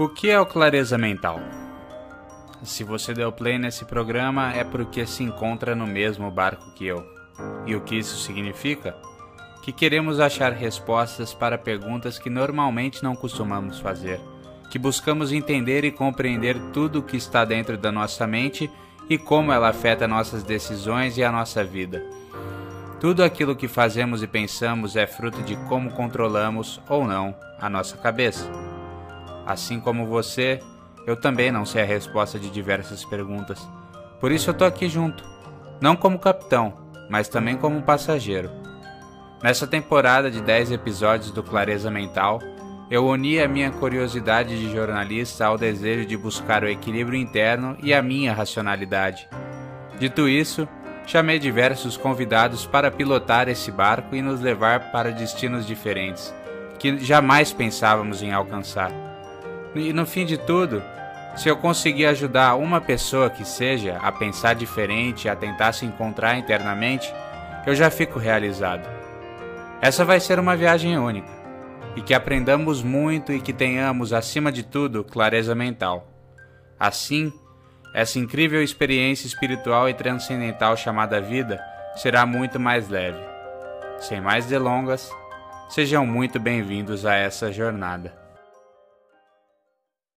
O que é o clareza mental? Se você deu play nesse programa é porque se encontra no mesmo barco que eu. E o que isso significa? Que queremos achar respostas para perguntas que normalmente não costumamos fazer. Que buscamos entender e compreender tudo o que está dentro da nossa mente e como ela afeta nossas decisões e a nossa vida. Tudo aquilo que fazemos e pensamos é fruto de como controlamos ou não a nossa cabeça. Assim como você, eu também não sei a resposta de diversas perguntas. Por isso eu tô aqui junto, não como capitão, mas também como passageiro. Nessa temporada de 10 episódios do Clareza Mental, eu uni a minha curiosidade de jornalista ao desejo de buscar o equilíbrio interno e a minha racionalidade. Dito isso, chamei diversos convidados para pilotar esse barco e nos levar para destinos diferentes, que jamais pensávamos em alcançar. E no fim de tudo, se eu conseguir ajudar uma pessoa que seja a pensar diferente, a tentar se encontrar internamente, eu já fico realizado. Essa vai ser uma viagem única e que aprendamos muito e que tenhamos, acima de tudo, clareza mental. Assim, essa incrível experiência espiritual e transcendental chamada vida será muito mais leve. Sem mais delongas, sejam muito bem-vindos a essa jornada.